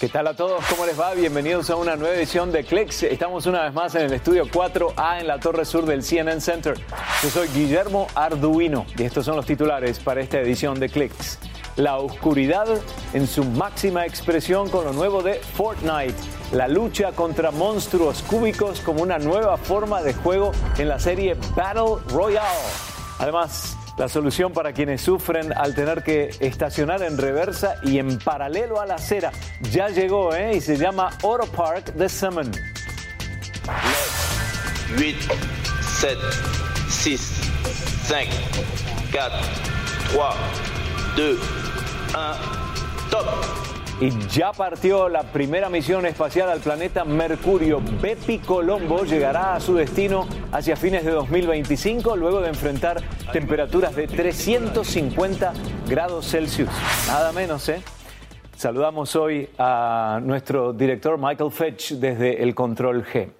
¿Qué tal a todos? ¿Cómo les va? Bienvenidos a una nueva edición de Clicks. Estamos una vez más en el estudio 4A en la torre sur del CNN Center. Yo soy Guillermo Arduino y estos son los titulares para esta edición de Clicks. La oscuridad en su máxima expresión con lo nuevo de Fortnite. La lucha contra monstruos cúbicos como una nueva forma de juego en la serie Battle Royale. Además, la solución para quienes sufren al tener que estacionar en reversa y en paralelo a la acera ya llegó ¿eh? y se llama Auto Park de Summon. 8, 7, 6, 5, 4, 3, 2, 1, top. Y ya partió la primera misión espacial al planeta Mercurio. Bepi Colombo llegará a su destino hacia fines de 2025 luego de enfrentar temperaturas de 350 grados Celsius. Nada menos, ¿eh? Saludamos hoy a nuestro director Michael Fetch desde el Control G.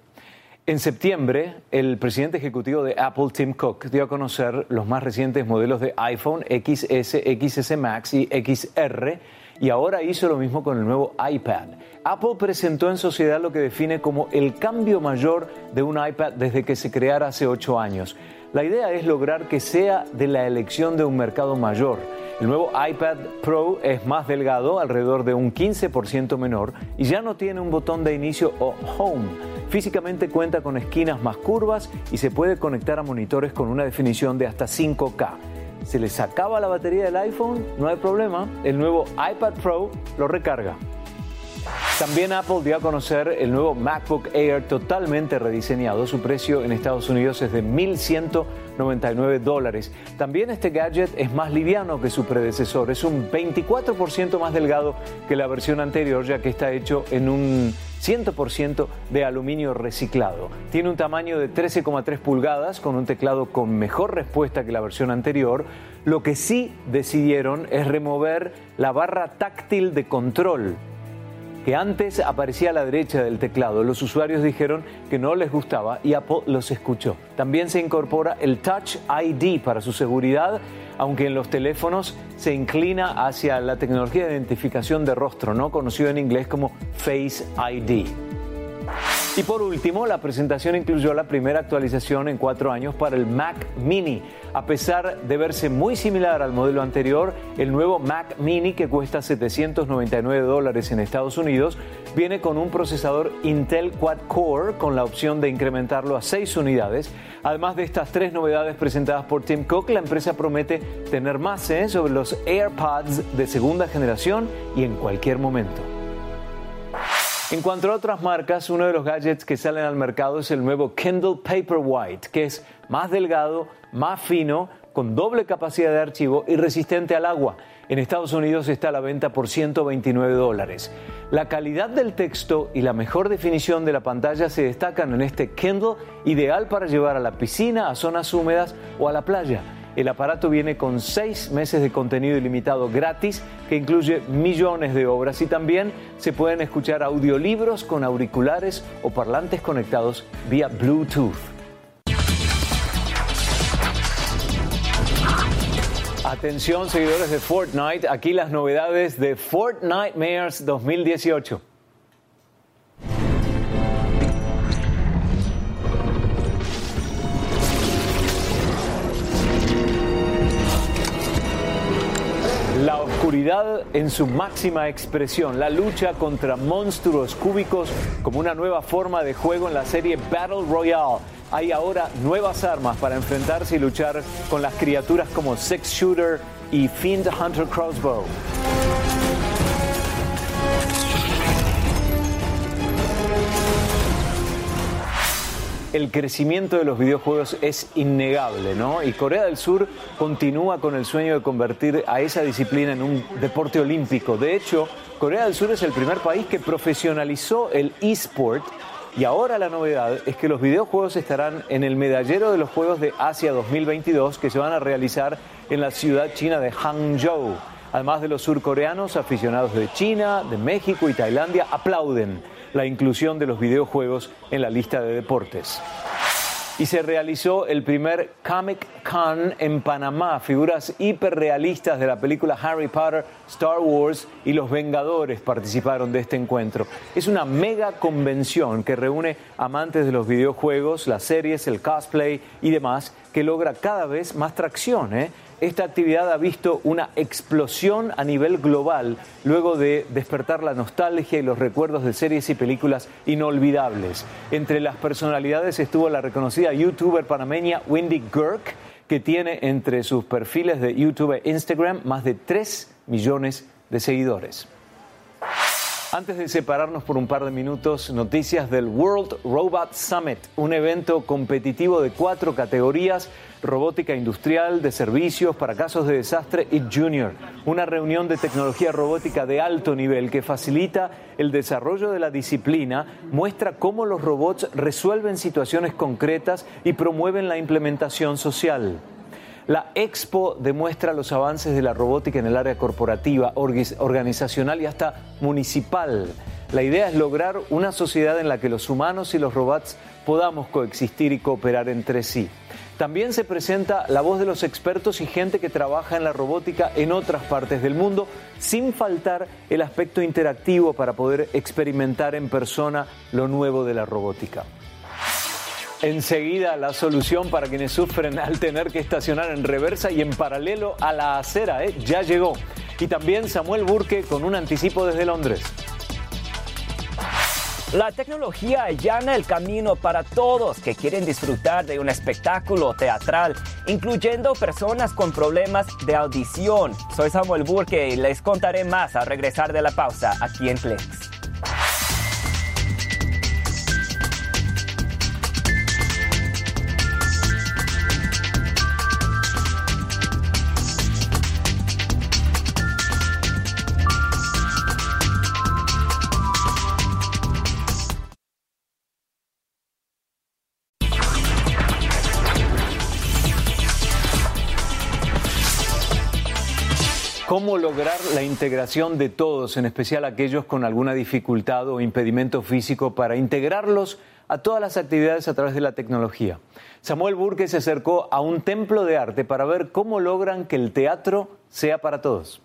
En septiembre, el presidente ejecutivo de Apple, Tim Cook, dio a conocer los más recientes modelos de iPhone XS, XS Max y XR y ahora hizo lo mismo con el nuevo iPad. Apple presentó en sociedad lo que define como el cambio mayor de un iPad desde que se creara hace ocho años. La idea es lograr que sea de la elección de un mercado mayor. El nuevo iPad Pro es más delgado, alrededor de un 15% menor, y ya no tiene un botón de inicio o home. Físicamente cuenta con esquinas más curvas y se puede conectar a monitores con una definición de hasta 5K se les acaba la batería del iPhone, no hay problema, el nuevo iPad Pro lo recarga. También Apple dio a conocer el nuevo MacBook Air totalmente rediseñado. Su precio en Estados Unidos es de 1.199 dólares. También este gadget es más liviano que su predecesor. Es un 24% más delgado que la versión anterior, ya que está hecho en un 100% de aluminio reciclado. Tiene un tamaño de 13,3 pulgadas con un teclado con mejor respuesta que la versión anterior. Lo que sí decidieron es remover la barra táctil de control que antes aparecía a la derecha del teclado. Los usuarios dijeron que no les gustaba y Apple los escuchó. También se incorpora el Touch ID para su seguridad, aunque en los teléfonos se inclina hacia la tecnología de identificación de rostro, no conocido en inglés como Face ID. Y por último, la presentación incluyó la primera actualización en cuatro años para el Mac Mini. A pesar de verse muy similar al modelo anterior, el nuevo Mac Mini, que cuesta 799 dólares en Estados Unidos, viene con un procesador Intel Quad Core con la opción de incrementarlo a 6 unidades. Además de estas tres novedades presentadas por Tim Cook, la empresa promete tener más ¿eh? sobre los AirPods de segunda generación y en cualquier momento. En cuanto a otras marcas, uno de los gadgets que salen al mercado es el nuevo Kindle Paperwhite, que es más delgado, más fino, con doble capacidad de archivo y resistente al agua. En Estados Unidos está a la venta por 129 dólares. La calidad del texto y la mejor definición de la pantalla se destacan en este Kindle, ideal para llevar a la piscina, a zonas húmedas o a la playa. El aparato viene con seis meses de contenido ilimitado gratis que incluye millones de obras y también se pueden escuchar audiolibros con auriculares o parlantes conectados vía Bluetooth. Atención seguidores de Fortnite, aquí las novedades de Fortnite Mayors 2018. Oscuridad en su máxima expresión, la lucha contra monstruos cúbicos como una nueva forma de juego en la serie Battle Royale. Hay ahora nuevas armas para enfrentarse y luchar con las criaturas como Six Shooter y Fiend Hunter Crossbow. El crecimiento de los videojuegos es innegable, ¿no? Y Corea del Sur continúa con el sueño de convertir a esa disciplina en un deporte olímpico. De hecho, Corea del Sur es el primer país que profesionalizó el eSport y ahora la novedad es que los videojuegos estarán en el medallero de los Juegos de Asia 2022 que se van a realizar en la ciudad china de Hangzhou. Además de los surcoreanos, aficionados de China, de México y Tailandia aplauden la inclusión de los videojuegos en la lista de deportes. y se realizó el primer Comic Con en Panamá. Figuras hiperrealistas de la película Harry Potter, Star Wars y Los Vengadores participaron de este encuentro. Es una mega convención que reúne amantes de los videojuegos, las series, el cosplay y demás, que logra cada vez más tracción. ¿eh? Esta actividad ha visto una explosión a nivel global luego de despertar la nostalgia y los recuerdos de series y películas inolvidables. Entre las personalidades estuvo la reconocida youtuber panameña Wendy Girk, que tiene entre sus perfiles de YouTube e Instagram más de 3 millones de seguidores. Antes de separarnos por un par de minutos, noticias del World Robot Summit, un evento competitivo de cuatro categorías, robótica industrial, de servicios, para casos de desastre y junior, una reunión de tecnología robótica de alto nivel que facilita el desarrollo de la disciplina, muestra cómo los robots resuelven situaciones concretas y promueven la implementación social. La Expo demuestra los avances de la robótica en el área corporativa, organizacional y hasta municipal. La idea es lograr una sociedad en la que los humanos y los robots podamos coexistir y cooperar entre sí. También se presenta la voz de los expertos y gente que trabaja en la robótica en otras partes del mundo, sin faltar el aspecto interactivo para poder experimentar en persona lo nuevo de la robótica. Enseguida la solución para quienes sufren al tener que estacionar en reversa y en paralelo a la acera, ¿eh? ya llegó. Y también Samuel Burke con un anticipo desde Londres. La tecnología allana el camino para todos que quieren disfrutar de un espectáculo teatral, incluyendo personas con problemas de audición. Soy Samuel Burke y les contaré más al regresar de la pausa aquí en Flex. ¿Cómo lograr la integración de todos, en especial aquellos con alguna dificultad o impedimento físico, para integrarlos a todas las actividades a través de la tecnología? Samuel Burke se acercó a un templo de arte para ver cómo logran que el teatro sea para todos.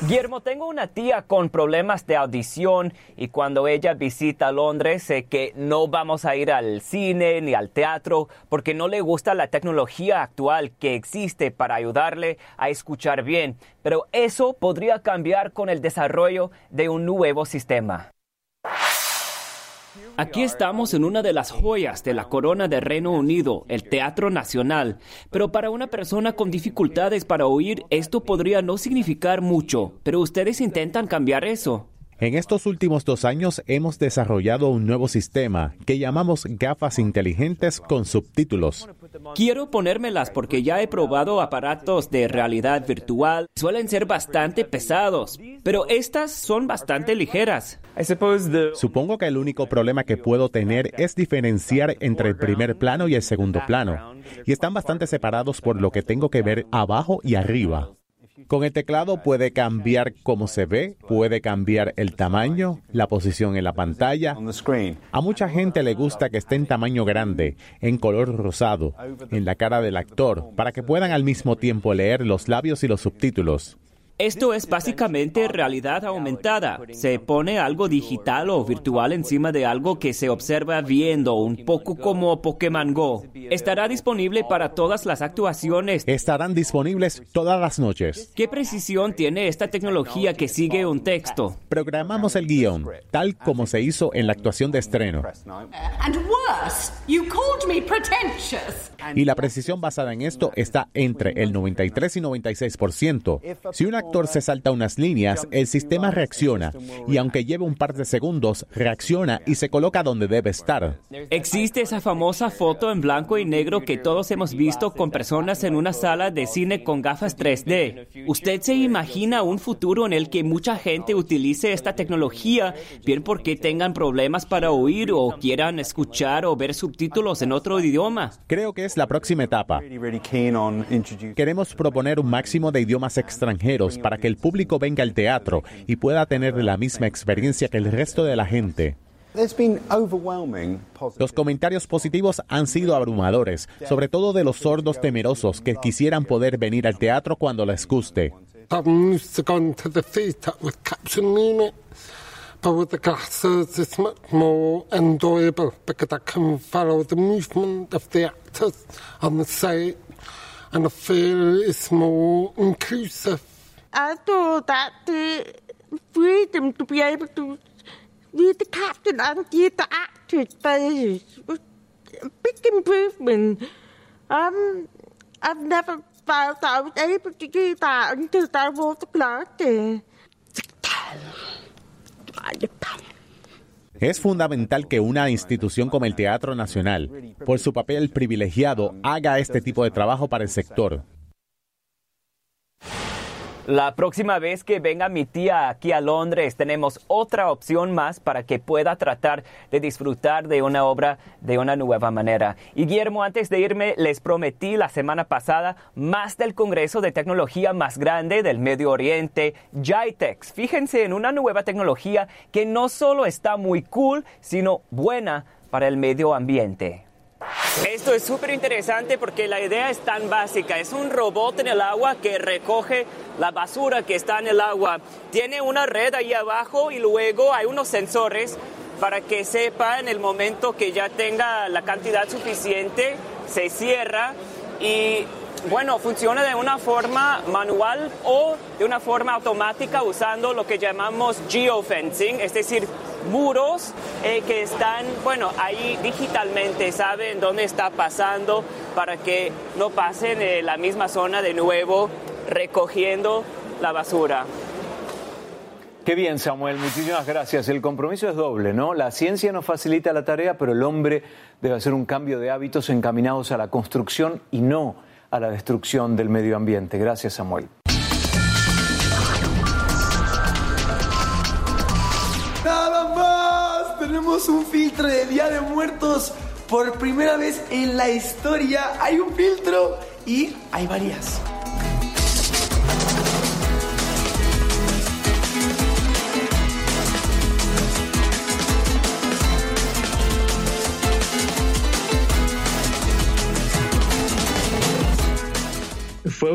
Guillermo, tengo una tía con problemas de audición y cuando ella visita Londres sé que no vamos a ir al cine ni al teatro porque no le gusta la tecnología actual que existe para ayudarle a escuchar bien. Pero eso podría cambiar con el desarrollo de un nuevo sistema. Aquí estamos en una de las joyas de la corona del Reino Unido, el Teatro Nacional. Pero para una persona con dificultades para oír, esto podría no significar mucho. Pero ustedes intentan cambiar eso. En estos últimos dos años hemos desarrollado un nuevo sistema que llamamos gafas inteligentes con subtítulos. Quiero ponérmelas porque ya he probado aparatos de realidad virtual. Suelen ser bastante pesados, pero estas son bastante ligeras. Supongo que el único problema que puedo tener es diferenciar entre el primer plano y el segundo plano. Y están bastante separados por lo que tengo que ver abajo y arriba. Con el teclado puede cambiar cómo se ve, puede cambiar el tamaño, la posición en la pantalla. A mucha gente le gusta que esté en tamaño grande, en color rosado, en la cara del actor, para que puedan al mismo tiempo leer los labios y los subtítulos. Esto es básicamente realidad aumentada. Se pone algo digital o virtual encima de algo que se observa viendo, un poco como Pokémon Go. Estará disponible para todas las actuaciones. Estarán disponibles todas las noches. ¿Qué precisión tiene esta tecnología que sigue un texto? Programamos el guion, tal como se hizo en la actuación de estreno. Y la precisión basada en esto está entre el 93 y 96%. Si una actor se salta unas líneas, el sistema reacciona y aunque lleve un par de segundos, reacciona y se coloca donde debe estar. Existe esa famosa foto en blanco y negro que todos hemos visto con personas en una sala de cine con gafas 3D. ¿Usted se imagina un futuro en el que mucha gente utilice esta tecnología, bien porque tengan problemas para oír o quieran escuchar o ver subtítulos en otro idioma? Creo que es la próxima etapa. Queremos proponer un máximo de idiomas extranjeros para que el público venga al teatro y pueda tener la misma experiencia que el resto de la gente. Los comentarios positivos han sido abrumadores, sobre todo de los sordos temerosos que quisieran poder venir al teatro cuando les guste. But with the glasses, it's much more enjoyable because I can follow the movement of the actors on the stage, and I feel it's more inclusive. I thought that the freedom to be able to be the captain and be the actor stage was a big improvement. Um, I've never felt I was able to do that until I was a there. Es fundamental que una institución como el Teatro Nacional, por su papel privilegiado, haga este tipo de trabajo para el sector. La próxima vez que venga mi tía aquí a Londres, tenemos otra opción más para que pueda tratar de disfrutar de una obra de una nueva manera. Y Guillermo, antes de irme, les prometí la semana pasada más del Congreso de Tecnología más grande del Medio Oriente, JITEX. Fíjense en una nueva tecnología que no solo está muy cool, sino buena para el medio ambiente. Esto es súper interesante porque la idea es tan básica. Es un robot en el agua que recoge la basura que está en el agua. Tiene una red ahí abajo y luego hay unos sensores para que sepa en el momento que ya tenga la cantidad suficiente, se cierra y bueno, funciona de una forma manual o de una forma automática usando lo que llamamos geofencing, es decir, muros eh, que están, bueno, ahí digitalmente, saben dónde está pasando para que no pasen en la misma zona de nuevo recogiendo la basura. Qué bien, Samuel, muchísimas gracias. El compromiso es doble, ¿no? La ciencia nos facilita la tarea, pero el hombre debe hacer un cambio de hábitos encaminados a la construcción y no a la destrucción del medio ambiente. Gracias, Samuel. Nada más, tenemos un filtro de Día de Muertos. Por primera vez en la historia hay un filtro y hay varias.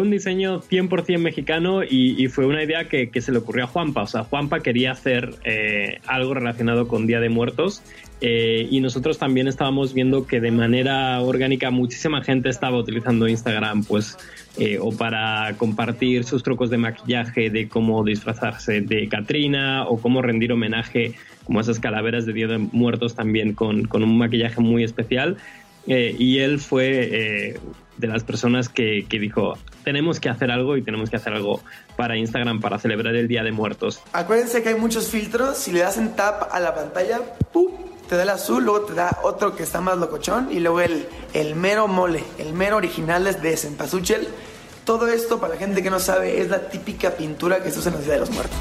Un diseño 100% mexicano y, fue una idea que, se le ocurrió a Juanpa. O sea, Juanpa quería hacer eh, algo relacionado con Día de Muertos eh, y nosotros también estábamos viendo que de manera orgánica muchísima gente estaba utilizando Instagram, pues, eh, o para compartir sus trucos de maquillaje, de cómo disfrazarse de Katrina o cómo rendir homenaje como esas calaveras de Día de Muertos también con, con un maquillaje muy especial. y él fue de las personas que, dijo, tenemos que hacer algo y tenemos que hacer algo para Instagram para celebrar el Día de Muertos. Acuérdense que hay muchos filtros, si le das en tap a la pantalla, ¡pum! te da el azul, luego te da otro que está más locochón y luego el, el mero mole, el mero original es de Cempasúchil. Todo esto, para la gente que no sabe, es la típica pintura que se usa en el Día de los Muertos.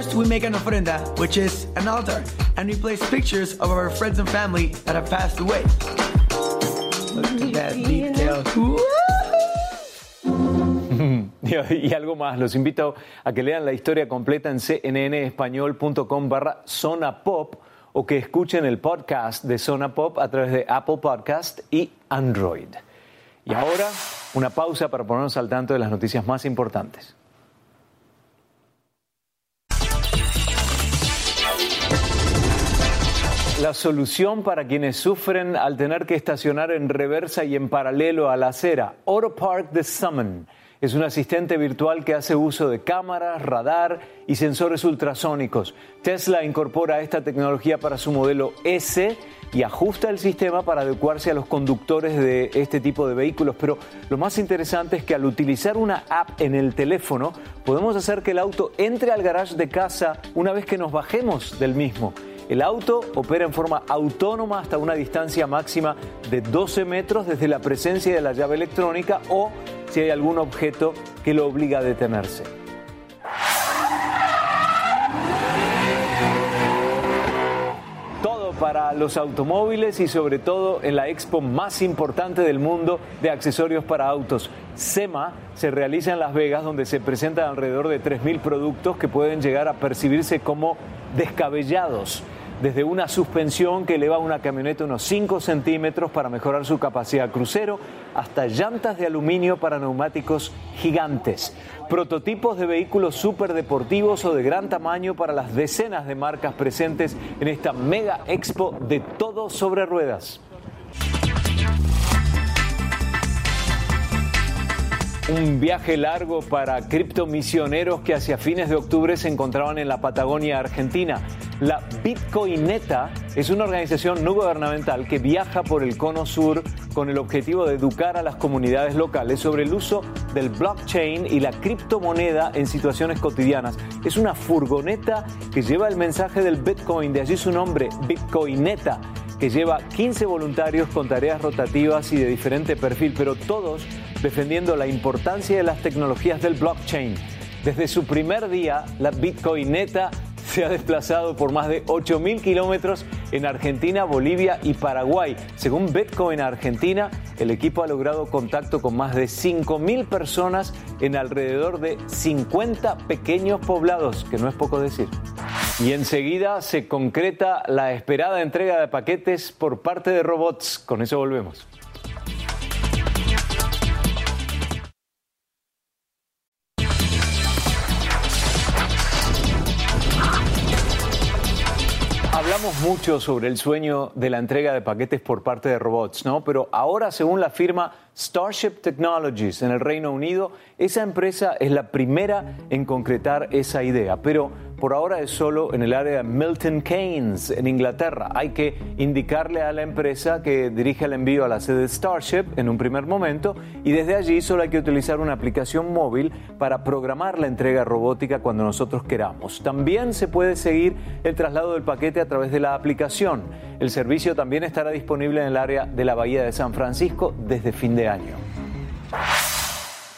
First we make an ofrenda, which is an altar, and we place pictures of our friends and family that have passed away. Look at that detail. Y algo más, los invito a que lean la historia completa en cnnespañol.com barra zona pop o que escuchen el podcast de Zona Pop a través de Apple Podcast y Android. Y ahora, una pausa para ponernos al tanto de las noticias más importantes. La solución para quienes sufren al tener que estacionar en reversa y en paralelo a la acera. Auto Park The Summon es un asistente virtual que hace uso de cámaras, radar y sensores ultrasónicos. Tesla incorpora esta tecnología para su modelo S y ajusta el sistema para adecuarse a los conductores de este tipo de vehículos. Pero lo más interesante es que al utilizar una app en el teléfono podemos hacer que el auto entre al garage de casa una vez que nos bajemos del mismo. El auto opera en forma autónoma hasta una distancia máxima de 12 metros desde la presencia de la llave electrónica o si hay algún objeto que lo obliga a detenerse. para los automóviles y sobre todo en la expo más importante del mundo de accesorios para autos. SEMA se realiza en Las Vegas donde se presentan alrededor de 3.000 productos que pueden llegar a percibirse como descabellados desde una suspensión que eleva una camioneta unos 5 centímetros para mejorar su capacidad crucero, hasta llantas de aluminio para neumáticos gigantes, prototipos de vehículos superdeportivos o de gran tamaño para las decenas de marcas presentes en esta mega expo de todo sobre ruedas. Un viaje largo para criptomisioneros que hacia fines de octubre se encontraban en la Patagonia Argentina. La Bitcoineta es una organización no gubernamental que viaja por el cono sur con el objetivo de educar a las comunidades locales sobre el uso del blockchain y la criptomoneda en situaciones cotidianas. Es una furgoneta que lleva el mensaje del Bitcoin, de allí su nombre, Bitcoineta que lleva 15 voluntarios con tareas rotativas y de diferente perfil, pero todos defendiendo la importancia de las tecnologías del blockchain. Desde su primer día, la Bitcoineta se ha desplazado por más de 8.000 kilómetros en Argentina, Bolivia y Paraguay. Según Bitcoin Argentina, el equipo ha logrado contacto con más de 5.000 personas en alrededor de 50 pequeños poblados, que no es poco decir. Y enseguida se concreta la esperada entrega de paquetes por parte de robots. Con eso volvemos. Hablamos mucho sobre el sueño de la entrega de paquetes por parte de robots, ¿no? Pero ahora, según la firma Starship Technologies en el Reino Unido, esa empresa es la primera en concretar esa idea. Pero por ahora es solo en el área de Milton Keynes, en Inglaterra. Hay que indicarle a la empresa que dirige el envío a la sede de Starship en un primer momento y desde allí solo hay que utilizar una aplicación móvil para programar la entrega robótica cuando nosotros queramos. También se puede seguir el traslado del paquete a través de la aplicación. El servicio también estará disponible en el área de la Bahía de San Francisco desde fin de año.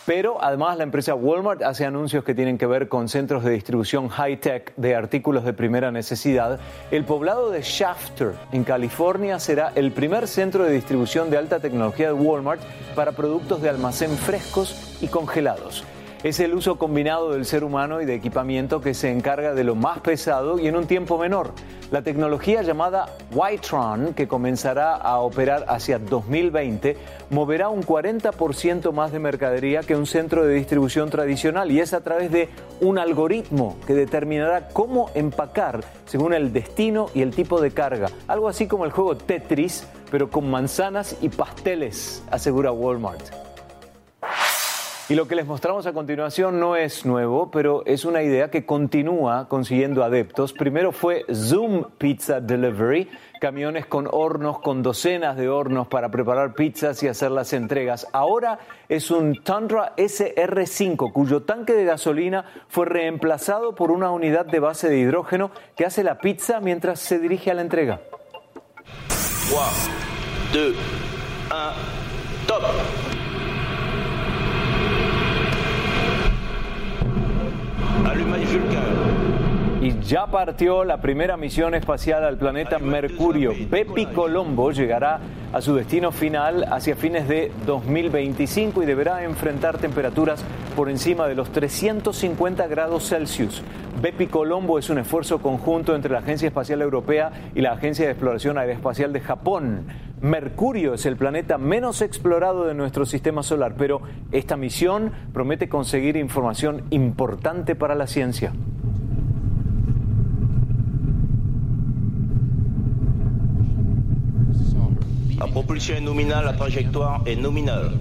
Pero además la empresa Walmart hace anuncios que tienen que ver con centros de distribución high-tech de artículos de primera necesidad. El poblado de Shafter, en California, será el primer centro de distribución de alta tecnología de Walmart para productos de almacén frescos y congelados es el uso combinado del ser humano y de equipamiento que se encarga de lo más pesado y en un tiempo menor. La tecnología llamada Wytron, que comenzará a operar hacia 2020, moverá un 40% más de mercadería que un centro de distribución tradicional y es a través de un algoritmo que determinará cómo empacar según el destino y el tipo de carga. Algo así como el juego Tetris, pero con manzanas y pasteles, asegura Walmart. Y lo que les mostramos a continuación no es nuevo, pero es una idea que continúa consiguiendo adeptos. Primero fue Zoom Pizza Delivery, camiones con hornos, con docenas de hornos para preparar pizzas y hacer las entregas. Ahora es un Tundra SR5, cuyo tanque de gasolina fue reemplazado por una unidad de base de hidrógeno que hace la pizza mientras se dirige a la entrega. 3, 2, 1, top Y ya partió la primera misión espacial al planeta Mercurio. Bepi Colombo llegará a su destino final hacia fines de 2025 y deberá enfrentar temperaturas por encima de los 350 grados Celsius. Bepi Colombo es un esfuerzo conjunto entre la Agencia Espacial Europea y la Agencia de Exploración Aeroespacial de Japón. Mercurio es el planeta menos explorado de nuestro sistema solar, pero esta misión promete conseguir información importante para la ciencia. La propulsión es nominal, la trayectoria es nominal.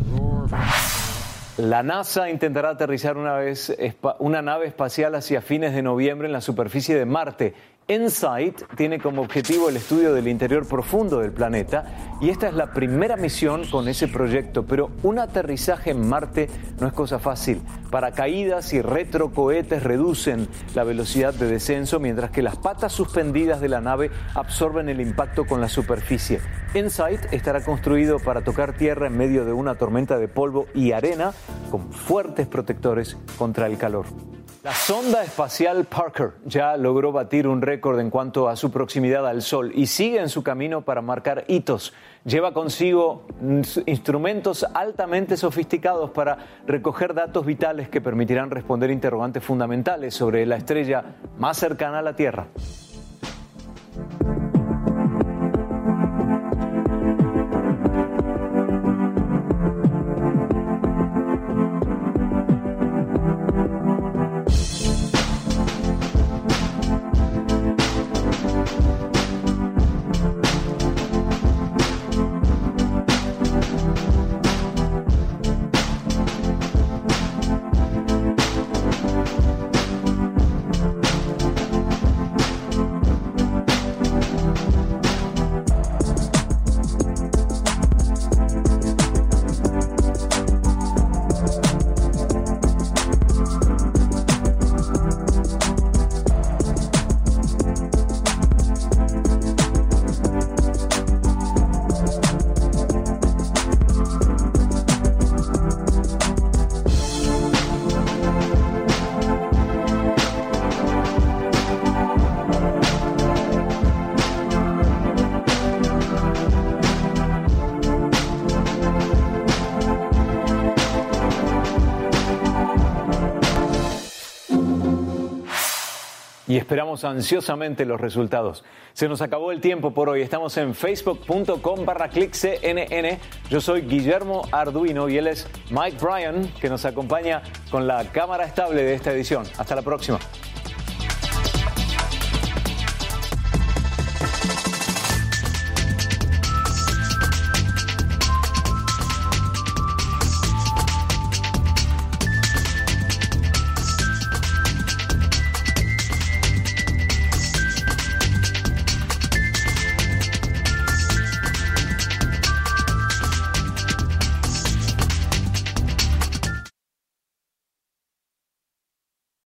La NASA intentará aterrizar una, vez, una nave espacial hacia fines de noviembre en la superficie de Marte. InSight tiene como objetivo el estudio del interior profundo del planeta y esta es la primera misión con ese proyecto, pero un aterrizaje en Marte no es cosa fácil. Paracaídas y retrocohetes reducen la velocidad de descenso mientras que las patas suspendidas de la nave absorben el impacto con la superficie. InSight estará construido para tocar tierra en medio de una tormenta de polvo y arena con fuertes protectores contra el calor. La sonda espacial Parker ya logró batir un récord en cuanto a su proximidad al Sol y sigue en su camino para marcar hitos. Lleva consigo instrumentos altamente sofisticados para recoger datos vitales que permitirán responder interrogantes fundamentales sobre la estrella más cercana a la Tierra. Y esperamos ansiosamente los resultados. Se nos acabó el tiempo por hoy. Estamos en facebook.com barra cnn. Yo soy Guillermo Arduino y él es Mike Bryan, que nos acompaña con la cámara estable de esta edición. Hasta la próxima.